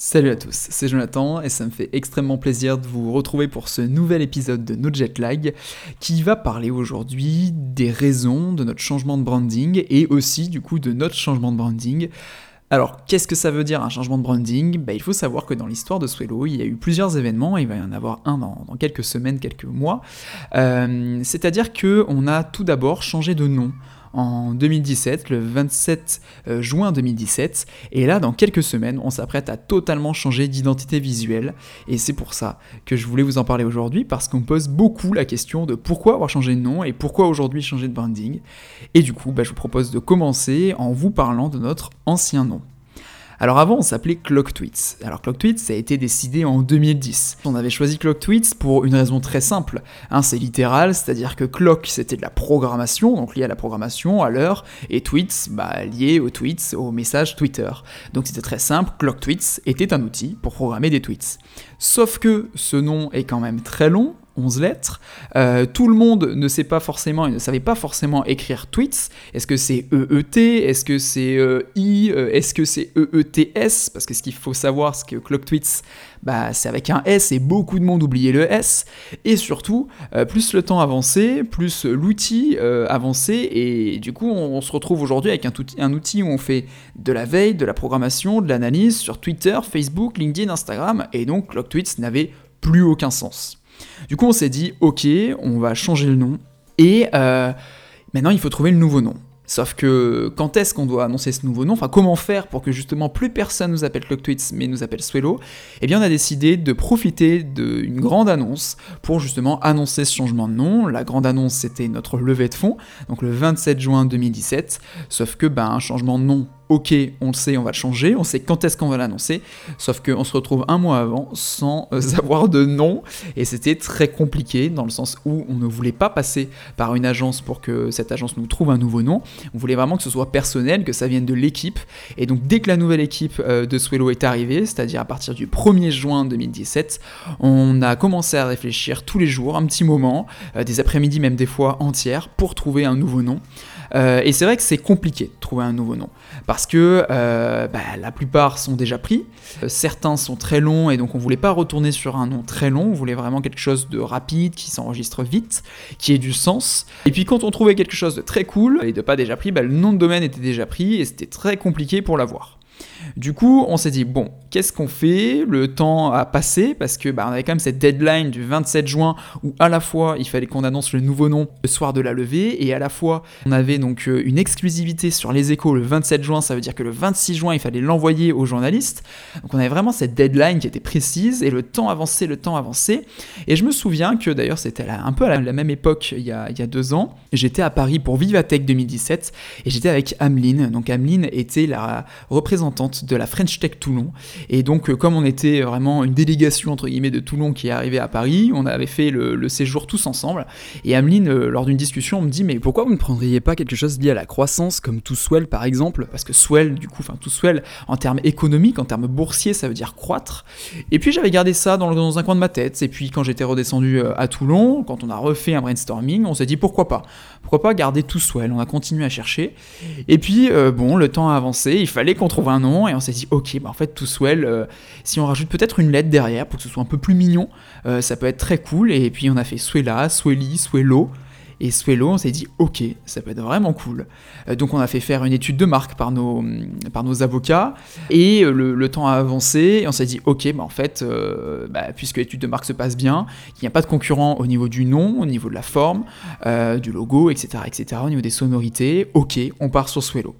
Salut à tous, c'est Jonathan et ça me fait extrêmement plaisir de vous retrouver pour ce nouvel épisode de No Jet Lag qui va parler aujourd'hui des raisons de notre changement de branding et aussi du coup de notre changement de branding. Alors, qu'est-ce que ça veut dire un changement de branding? Bah, Il faut savoir que dans l'histoire de Swello, il y a eu plusieurs événements, il va y en avoir un dans, quelques semaines, quelques mois. Euh, c'est-à-dire qu'on a tout d'abord changé de nom en 2017, le 27 euh, juin 2017. Et là, dans quelques semaines, on s'apprête à totalement changer d'identité visuelle. Et c'est pour ça que je voulais vous en parler aujourd'hui, parce qu'on pose beaucoup la question de pourquoi avoir changé de nom et pourquoi aujourd'hui changer de branding. Et du coup, bah, je vous propose de commencer en vous parlant de notre ancien nom. Alors avant, on s'appelait ClockTweets. Alors ClockTweets, ça a été décidé en 2010. On avait choisi ClockTweets pour une raison très simple. C'est littéral, c'est-à-dire que Clock, c'était de la programmation, donc lié à la programmation, à l'heure, et Tweets, bah, lié aux tweets, aux messages Twitter. Donc c'était très simple, ClockTweets était un outil pour programmer des tweets. Sauf que ce nom est quand même très long, 11 lettres. Euh, tout le monde ne sait pas forcément et ne savait pas forcément écrire tweets. Est-ce que c'est EET Est-ce que c'est euh, I? Euh, Est-ce que c'est EETS Parce que ce qu'il faut savoir, c'est que Clock Tweets, bah, c'est avec un S et beaucoup de monde oubliait le S. Et surtout, plus le temps avançait, plus l'outil avançait. Et du coup, on, se retrouve aujourd'hui avec un, un outil où on fait de la veille, de la programmation, de l'analyse sur Twitter, Facebook, LinkedIn, Instagram. Et donc, Clock Tweets n'avait plus aucun sens. Du coup, on s'est dit, ok, on va changer le nom. Et euh, maintenant, il faut trouver le nouveau nom. Sauf que quand est-ce qu'on doit annoncer ce nouveau nom? Enfin, comment faire pour que justement plus personne nous appelle ClockTweets mais nous appelle Swello? Eh bien, on a décidé de profiter d'une grande annonce pour justement annoncer ce changement de nom. La grande annonce, c'était notre levée de fonds, donc le 27 juin 2017. Sauf que, ben, un changement de nom ok, on le sait, on va le changer, on sait quand est-ce qu'on va l'annoncer, sauf qu'on se retrouve un mois avant sans euh, avoir de nom, et c'était très compliqué dans le sens où on ne voulait pas passer par une agence pour que cette agence nous trouve un nouveau nom, on voulait vraiment que ce soit personnel, que ça vienne de l'équipe, et donc dès que la nouvelle équipe euh, de Swello est arrivée, c'est-à-dire à partir du 1er juin 2017, on a commencé à réfléchir tous les jours, un petit moment, euh, des après-midi même des fois entières, pour trouver un nouveau nom. Et c'est vrai que c'est compliqué de trouver un nouveau nom parce que euh, bah, la plupart sont déjà pris, euh, certains sont très longs et donc on voulait pas retourner sur un nom très long, on voulait vraiment quelque chose de rapide, qui s'enregistre vite, qui ait du sens. Et puis quand on trouvait quelque chose de très cool et de pas déjà pris, bah, le nom de domaine était déjà pris et c'était très compliqué pour l'avoir. Du coup, on s'est dit, bon, qu'est-ce qu'on fait? Le temps a passé parce que bah, on avait quand même cette deadline du 27 juin où à la fois il fallait qu'on annonce le nouveau nom le soir de la levée et à la fois on avait donc euh, une exclusivité sur les échos le 27 juin, ça veut dire que le 26 juin il fallait l'envoyer aux journalistes. Donc on avait vraiment cette deadline qui était précise et le temps avançait, le temps avançait. Et je me souviens que d'ailleurs c'était un peu à la même époque il y a, deux ans, j'étais à Paris pour Vivatech 2017 et j'étais avec Ameline. Donc Ameline était la représentante de la French Tech Toulon. Et donc, euh, comme on était vraiment une délégation entre guillemets de Toulon qui est arrivée à Paris, on avait fait le, séjour tous ensemble. Et Ameline, euh, lors d'une discussion, me dit Mais pourquoi vous ne prendriez pas quelque chose lié à la croissance, comme tout swell par exemple? Parce que swell, du coup, enfin tout en termes économiques, en termes boursiers, ça veut dire croître. Et puis j'avais gardé ça dans, un coin de ma tête. Et puis quand j'étais redescendu euh, à Toulon, quand on a refait un brainstorming, on s'est dit pourquoi pas? Pourquoi pas garder tout swell On a continué à chercher. Et puis, bon, le temps a avancé, il fallait qu'on trouve un nom, et on s'est dit, ok, bah en fait, tout swell, euh, si on rajoute peut-être une lettre derrière pour que ce soit un peu plus mignon, euh, ça peut être très cool. Et puis on a fait Swella, Swelly, Swello. Et Swello, on s'est dit, ok, ça peut être vraiment cool. Euh, donc on a fait faire une étude de marque par nos, par nos avocats, et le, temps a avancé, et on s'est dit, ok, bah en fait, bah, puisque l'étude de marque se passe bien, il n'y a pas de concurrent au niveau du nom, au niveau de la forme, du logo, etc., etc., au niveau des sonorités, ok, on part sur Swello.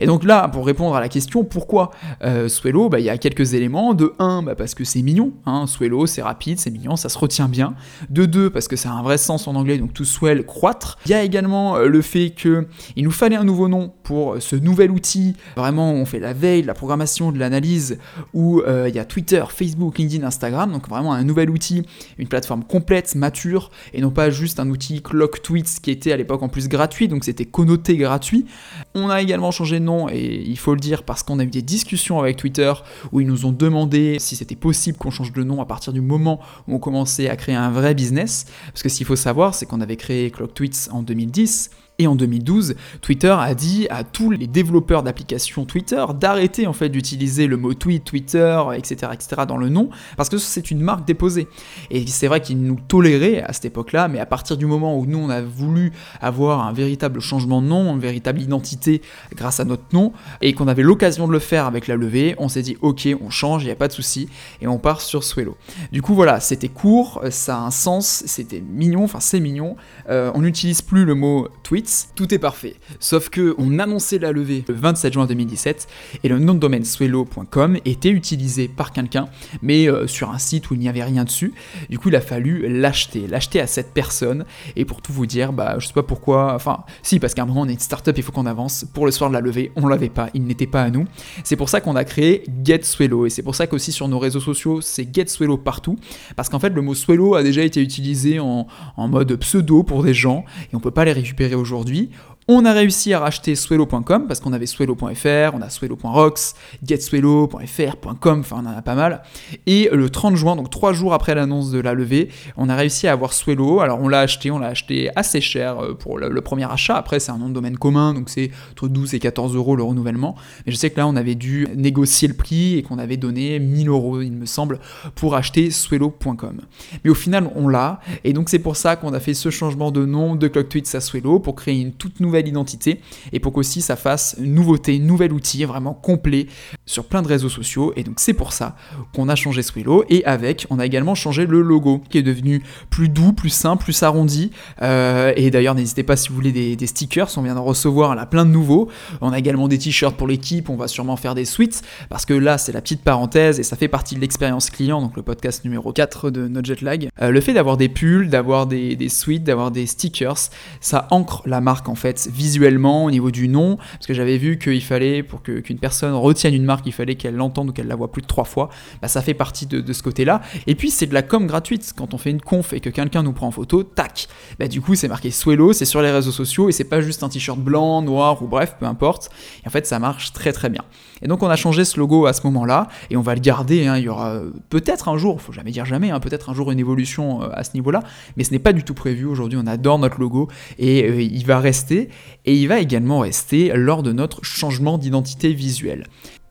Et donc là, pour répondre à la question pourquoi euh, Swello, bah, il y a quelques éléments. De 1, bah, parce que c'est mignon. Hein. Swello, c'est rapide, c'est mignon, ça se retient bien. De 2, parce que ça a un vrai sens en anglais, donc tout swell, croître. Il y a également euh, le fait qu'il nous fallait un nouveau nom pour ce nouvel outil. Vraiment, on fait la veille, la programmation, de l'analyse, où euh, il y a Twitter, Facebook, LinkedIn, Instagram. Donc vraiment un nouvel outil, une plateforme complète, mature, et non pas juste un outil Clock Tweets qui était à l'époque en plus gratuit, donc c'était connoté gratuit. On a également changé et il faut le dire parce qu'on a eu des discussions avec Twitter où ils nous ont demandé si c'était possible qu'on change de nom à partir du moment où on commençait à créer un vrai business. Parce que ce qu'il faut savoir, c'est qu'on avait créé Clock Tweets en 2010 Et en 2012, Twitter a dit à tous les développeurs d'applications Twitter d'arrêter en fait d'utiliser le mot tweet, Twitter, etc., etc. dans le nom, parce que c'est une marque déposée. Et c'est vrai qu'ils nous toléraient à cette époque-là, mais à partir du moment où nous on a voulu avoir un véritable changement de nom, une véritable identité grâce à notre nom, et qu'on avait l'occasion de le faire avec la levée, on s'est dit ok, on change, il n'y a pas de souci, et on part sur Swello. Du coup voilà, c'était court, ça a un sens, c'était mignon, enfin c'est mignon. Euh, on n'utilise plus le mot tweet tout est parfait. Sauf que on annonçait la levée le 27 juin 2017 et le nom de domaine swello.com était utilisé par quelqu'un, mais euh, sur un site où il n'y avait rien dessus. Du coup, il a fallu l'acheter, l'acheter à cette personne. Et pour tout vous dire, bah, je sais pas pourquoi, enfin, si, parce qu'à un moment, on est une startup, il faut qu'on avance. Pour le soir de la levée, on l'avait pas, il n'était pas à nous. C'est pour ça qu'on a créé GetSwello. Et c'est pour ça qu'aussi sur nos réseaux sociaux, c'est GetSwello partout. Parce qu'en fait, le mot Swello a déjà été utilisé en, en mode pseudo pour des gens et on peut pas les récupérer aujourd'hui aujourd'hui. On a réussi à racheter swello.com parce qu'on avait swello.fr, on a swello.rocks, getswello.fr.com, enfin on en a pas mal. Et le 30 juin, donc trois jours après l'annonce de la levée, on a réussi à avoir Swello. Alors on l'a acheté, on l'a acheté assez cher euh, pour le, premier achat. Après c'est un nom de domaine commun, donc c'est entre 12 et 14 euros le renouvellement. Mais je sais que là on avait dû négocier le prix et qu'on avait donné 1000 euros, il me semble, pour acheter swello.com. Mais au final on l'a, et donc c'est pour ça qu'on a fait ce changement de nom de ClockTweets à Swello pour créer une toute nouvelle identité et pour qu'aussi ça fasse une nouveauté, nouvel outil vraiment complet sur plein de réseaux sociaux. Et donc c'est pour ça qu'on a changé Swillow et avec, on a également changé le logo qui est devenu plus doux, plus simple, plus arrondi. Euh, et d'ailleurs, n'hésitez pas si vous voulez des, stickers, on vient d'en recevoir là plein de nouveaux. On a également des t-shirts pour l'équipe, on va sûrement faire des suites parce que là c'est la petite parenthèse et ça fait partie de l'expérience client, donc le podcast numéro 4 de notre Jetlag. Euh, le fait d'avoir des pulls, d'avoir des, des suites, d'avoir des stickers, ça ancre la marque en fait visuellement, au niveau du nom, parce que j'avais vu qu'il fallait, pour qu'une personne retienne une marque, il fallait qu'elle l'entende ou qu'elle la voit plus de trois fois, bah, ça fait partie de, ce côté-là. Et puis c'est de la com gratuite, quand on fait une conf et que quelqu'un nous prend en photo, tac, bah, du coup c'est marqué Swello, c'est sur les réseaux sociaux, et c'est pas juste un t-shirt blanc, noir, ou bref, peu importe. Et en fait ça marche très très bien. Et donc on a changé ce logo à ce moment-là, et on va le garder, hein. il y aura peut-être un jour, faut jamais dire jamais, hein, peut-être un jour une évolution euh, à ce niveau-là, mais ce n'est pas du tout prévu, aujourd'hui on adore notre logo, et euh, il va rester, et il va également rester lors de notre changement d'identité visuelle.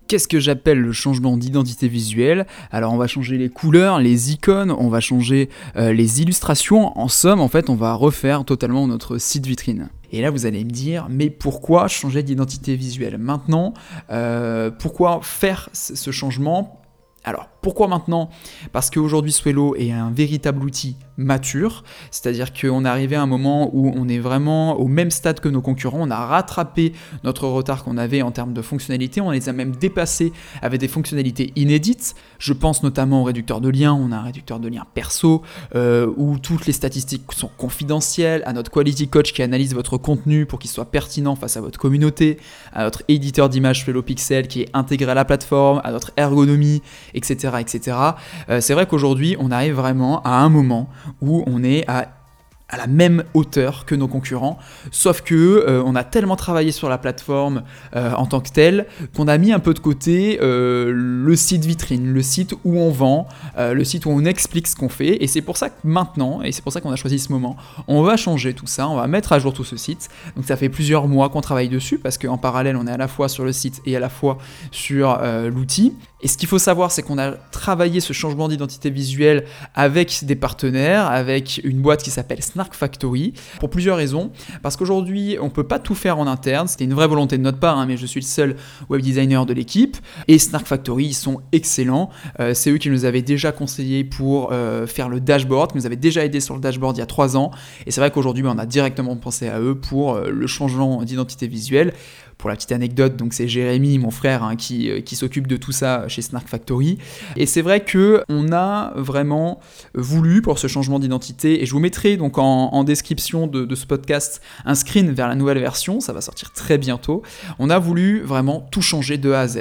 Qu'est-ce que j'appelle le changement d'identité visuelle? Alors on va changer les couleurs, les icônes, on va changer euh, les illustrations. En somme, en fait, on va refaire totalement notre site vitrine. Et là, vous allez me dire, mais pourquoi changer d'identité visuelle maintenant? Euh, Pourquoi faire ce changement? Alors, pourquoi maintenant? Parce qu'aujourd'hui, Swello est un véritable outil mature, c'est-à-dire qu'on est arrivé à un moment où on est vraiment au même stade que nos concurrents, on a rattrapé notre retard qu'on avait en termes de fonctionnalités, on les a même dépassés avec des fonctionnalités inédites. Je pense notamment au réducteur de liens, on a un réducteur de liens perso euh, où toutes les statistiques sont confidentielles, à notre quality coach qui analyse votre contenu pour qu'il soit pertinent face à votre communauté, à notre éditeur d'image Fellow Pixel qui est intégré à la plateforme, à notre ergonomie, etc. etc. Euh, c'est vrai qu'aujourd'hui on arrive vraiment à un moment où on est à la même hauteur que nos concurrents, sauf que euh, on a tellement travaillé sur la plateforme euh, en tant que telle qu'on a mis un peu de côté le site vitrine, le site où on vend, le site où on explique ce qu'on fait, et c'est pour ça que maintenant, et c'est pour ça qu'on a choisi ce moment, on va changer tout ça, on va mettre à jour tout ce site. Donc ça fait plusieurs mois qu'on travaille dessus parce qu'en parallèle on est à la fois sur le site et à la fois sur l'outil. Et ce qu'il faut savoir, c'est qu'on a travaillé ce changement d'identité visuelle avec des partenaires, avec une boîte qui s'appelle Snark Factory, pour plusieurs raisons. Parce qu'aujourd'hui, on ne peut pas tout faire en interne, c'était une vraie volonté de notre part, hein, mais je suis le seul web designer de l'équipe. Et Snark Factory, ils sont excellents. Euh, c'est eux qui nous avaient déjà conseillé pour euh, faire le dashboard, qui nous avaient déjà aidé sur le dashboard il y a trois ans. Et c'est vrai qu'aujourd'hui, on a directement pensé à eux pour euh, le changement d'identité visuelle. Pour la petite anecdote, donc c'est Jérémy, mon frère, hein, qui, euh, qui s'occupe de tout ça chez Snark Factory. Et c'est vrai que on a vraiment voulu pour ce changement d'identité, et je vous mettrai donc en, description de, de, ce podcast un screen vers la nouvelle version, ça va sortir très bientôt. On a voulu vraiment tout changer de A à Z.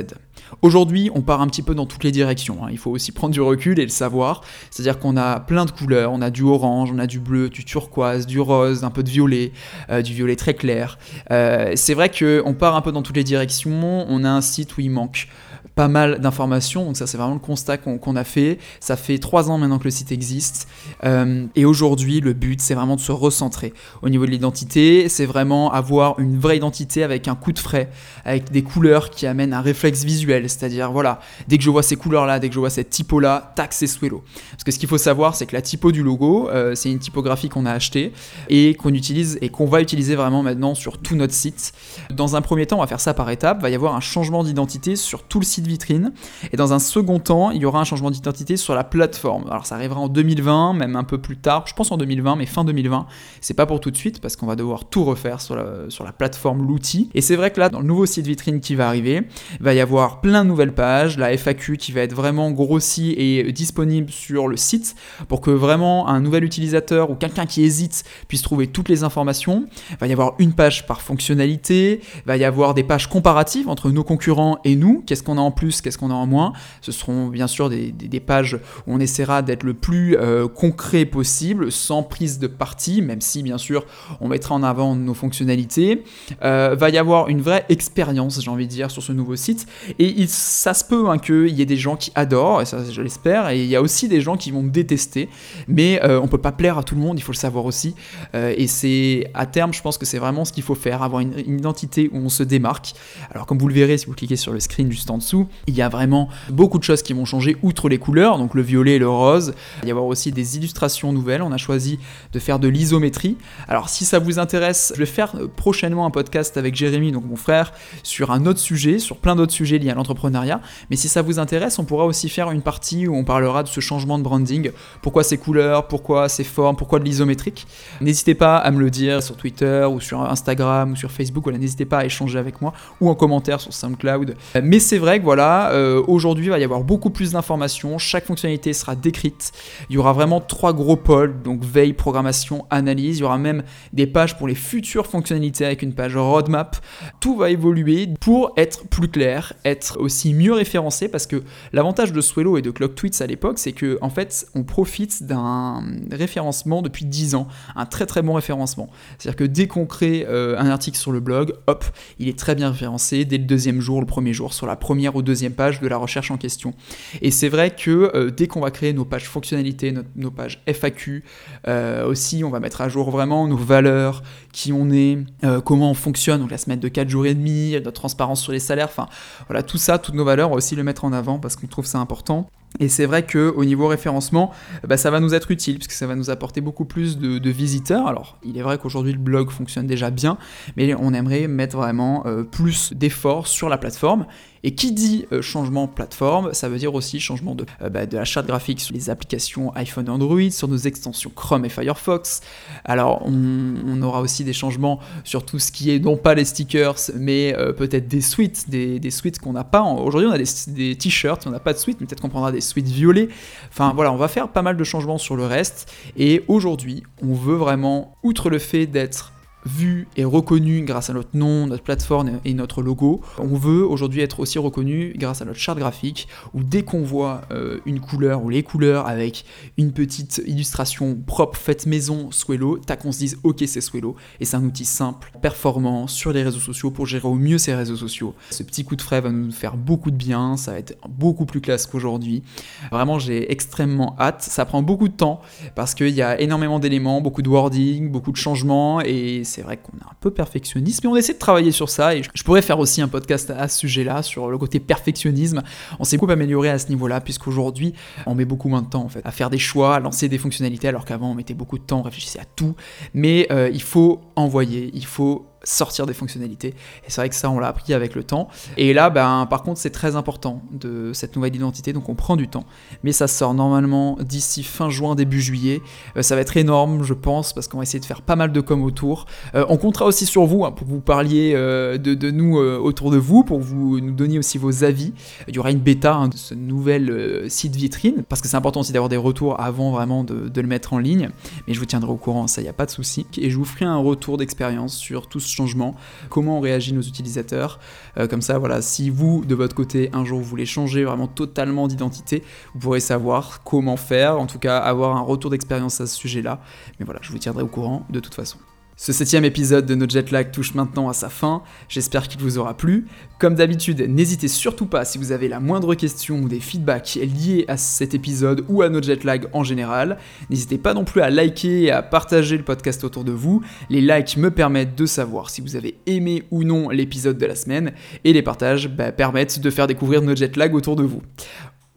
Aujourd'hui, on part un petit peu dans toutes les directions. Hein. Il faut aussi prendre du recul et le savoir. C'est-à-dire qu'on a plein de couleurs. On a du orange, on a du bleu, du turquoise, du rose, un peu de violet, euh, du violet très clair. Euh, c'est vrai qu'on part un peu dans toutes les directions. On a un site où il manque pas mal d'informations. Donc ça, c'est vraiment le constat qu'on a fait. Ça fait trois ans maintenant que le site existe. Euh, et aujourd'hui, le but, c'est vraiment de se recentrer au niveau de l'identité. C'est vraiment avoir une vraie identité avec un coup de frais, avec des couleurs qui amènent un réflexe visuel. C'est-à-dire, voilà, dès que je vois ces couleurs-là, dès que je vois cette typo-là, tac, c'est Swello. Parce que ce qu'il faut savoir, c'est que la typo du logo, euh, c'est une typographie qu'on a achetée et qu'on utilise et qu'on va utiliser vraiment maintenant sur tout notre site. Dans un premier temps, on va faire ça par étapes. Il va y avoir un changement d'identité sur tout le site vitrine. Et dans un second temps, il y aura un changement d'identité sur la plateforme. Alors ça arrivera en 2020, même un peu plus tard, je pense en 2020, mais fin 2020. C'est pas pour tout de suite parce qu'on va devoir tout refaire sur la, sur la plateforme, l'outil. Et c'est vrai que là, dans le nouveau site vitrine qui va arriver, il va y avoir plein de nouvelles pages, la FAQ qui va être vraiment grossie et disponible sur le site pour que vraiment un nouvel utilisateur ou quelqu'un qui hésite puisse trouver toutes les informations. Il va y avoir une page par fonctionnalité, il va y avoir des pages comparatives entre nos concurrents et nous, qu'est-ce qu'on a en plus, qu'est-ce qu'on a en moins? Ce seront bien sûr des, pages où on essaiera d'être le plus euh, concret possible, sans prise de parti, même si bien sûr on mettra en avant nos fonctionnalités. Euh, va y avoir une vraie expérience, j'ai envie de dire, sur ce nouveau site. Et ça se peut hein, qu'il y ait des gens qui adorent, et ça je l'espère, et il y a aussi des gens qui vont détester, mais euh, on peut pas plaire à tout le monde, il faut le savoir aussi. et c'est à terme, je pense que c'est vraiment ce qu'il faut faire, avoir une, une identité où on se démarque. Alors comme vous le verrez si vous cliquez sur le screen juste en dessous, il y a vraiment beaucoup de choses qui vont changer outre les couleurs, donc le violet et le rose. Il va y avoir aussi des illustrations nouvelles. On a choisi de faire de l'isométrie. Alors si ça vous intéresse, je vais faire prochainement un podcast avec Jérémy, donc mon frère, sur un autre sujet, sur plein d'autres sujets liés à l'entrepreneuriat. Mais si ça vous intéresse, on pourra aussi faire une partie où on parlera de ce changement de branding. Pourquoi ces couleurs, pourquoi ces formes, pourquoi de l'isométrique? N'hésitez pas à me le dire sur Twitter ou sur Instagram ou sur Facebook. Voilà, n'hésitez pas à échanger avec moi ou en commentaire sur SoundCloud. Mais c'est vrai euh, aujourd'hui il va y avoir beaucoup plus d'informations, chaque fonctionnalité sera décrite. Il y aura vraiment trois gros pôles, donc veille, programmation, analyse. Il y aura même des pages pour les futures fonctionnalités avec une page roadmap. Tout va évoluer pour être plus clair, être aussi mieux référencé parce que l'avantage de Swello et de ClockTweets à l'époque, c'est que en fait, on profite d'un référencement depuis 10 ans, un très très bon référencement. C'est-à-dire que dès qu'on crée euh, un article sur le blog, hop, il est très bien référencé dès le deuxième jour, le premier jour, sur la première ou deuxième page de la recherche en question. Et c'est vrai que euh, dès qu'on va créer nos pages fonctionnalités, nos, pages FAQ, euh, aussi on va mettre à jour vraiment nos valeurs, qui on est, euh, comment on fonctionne, donc la semaine de 4 jours et demi, notre transparence sur les salaires, enfin voilà, tout ça, toutes nos valeurs, on va aussi le mettre en avant parce qu'on trouve ça important. Et c'est vrai qu'au niveau référencement, bah, ça va nous être utile, puisque ça va nous apporter beaucoup plus de, visiteurs. Alors, il est vrai qu'aujourd'hui le blog fonctionne déjà bien, mais on aimerait mettre vraiment plus d'efforts sur la plateforme. Et qui dit euh, changement plateforme, ça veut dire aussi changement de, euh, bah, de la charte graphique sur les applications iPhone et Android, sur nos extensions Chrome et Firefox. Alors, on, aura aussi des changements sur tout ce qui est non pas les stickers, mais peut-être des suites, des, des suites qu'on n'a pas. Aujourd'hui, on a des, des t-shirts, on n'a pas de suite, mais peut-être qu'on prendra des suite violet. Enfin voilà, on va faire pas mal de changements sur le reste. Et aujourd'hui, on veut vraiment, outre le fait d'être vu et reconnu grâce à notre nom, notre plateforme et notre logo. On veut aujourd'hui être aussi reconnu grâce à notre charte graphique où dès qu'on voit euh, une couleur ou les couleurs avec une petite illustration propre faite maison Swello, tac on se dise ok c'est Swello et c'est un outil simple, performant sur les réseaux sociaux pour gérer au mieux ses réseaux sociaux. Ce petit coup de frais va nous faire beaucoup de bien, ça va être beaucoup plus classe qu'aujourd'hui. Vraiment j'ai extrêmement hâte, ça prend beaucoup de temps parce qu'il y a énormément d'éléments, beaucoup de wording, beaucoup de changements et c'est vrai qu'on est un peu perfectionniste, mais on essaie de travailler sur ça. Et je pourrais faire aussi un podcast à ce sujet-là, sur le côté perfectionnisme. On s'est beaucoup amélioré à ce niveau-là, puisqu'aujourd'hui, on met beaucoup moins de temps à faire des choix, à lancer des fonctionnalités, alors qu'avant, on mettait beaucoup de temps, on réfléchissait à tout. Mais euh, il faut envoyer, il faut sortir des fonctionnalités. Et c'est vrai que ça, on l'a appris avec le temps. Et là, ben, par contre, c'est très important de cette nouvelle identité, donc on prend du temps. Mais ça sort normalement d'ici fin juin, début juillet. Euh, ça va être énorme, je pense, parce qu'on va essayer de faire pas mal de com autour. Euh, on comptera aussi sur vous, hein, pour que vous parliez euh, de, nous autour de vous, pour que vous nous donniez aussi vos avis. Il y aura une bêta hein, de ce nouvel site vitrine, parce que c'est important aussi d'avoir des retours avant vraiment de, de, le mettre en ligne. Mais je vous tiendrai au courant, ça, il n'y a pas de souci. Et je vous ferai un retour d'expérience sur tout ce changement, comment réagit nos utilisateurs. Euh, comme ça, voilà, si vous, de votre côté, un jour vous voulez changer vraiment totalement d'identité, vous pourrez savoir comment faire, en tout cas avoir un retour d'expérience à ce sujet-là. Mais voilà, je vous tiendrai au courant de toute façon. Ce septième épisode de notre Jetlag touche maintenant à sa fin, j'espère qu'il vous aura plu. Comme d'habitude, n'hésitez surtout pas si vous avez la moindre question ou des feedbacks liés à cet épisode ou à notre Jetlag en général. N'hésitez pas non plus à liker et à partager le podcast autour de vous. Les likes me permettent de savoir si vous avez aimé ou non l'épisode de la semaine, et les partages bah, permettent de faire découvrir notre Jetlag autour de vous.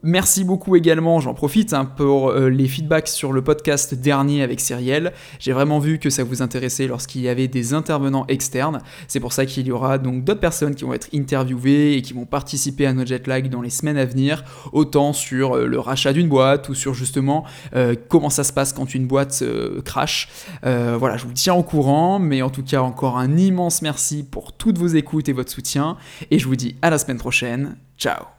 Merci beaucoup également, j'en profite hein, pour euh, les feedbacks sur le podcast dernier avec Cyriel. J'ai vraiment vu que ça vous intéressait lorsqu'il y avait des intervenants externes. C'est pour ça qu'il y aura donc d'autres personnes qui vont être interviewées et qui vont participer à nos jetlag dans les semaines à venir, autant sur euh, le rachat d'une boîte ou sur justement euh, comment ça se passe quand une boîte crash. voilà, je vous tiens au courant, mais en tout cas encore un immense merci pour toutes vos écoutes et votre soutien, et je vous dis à la semaine prochaine. Ciao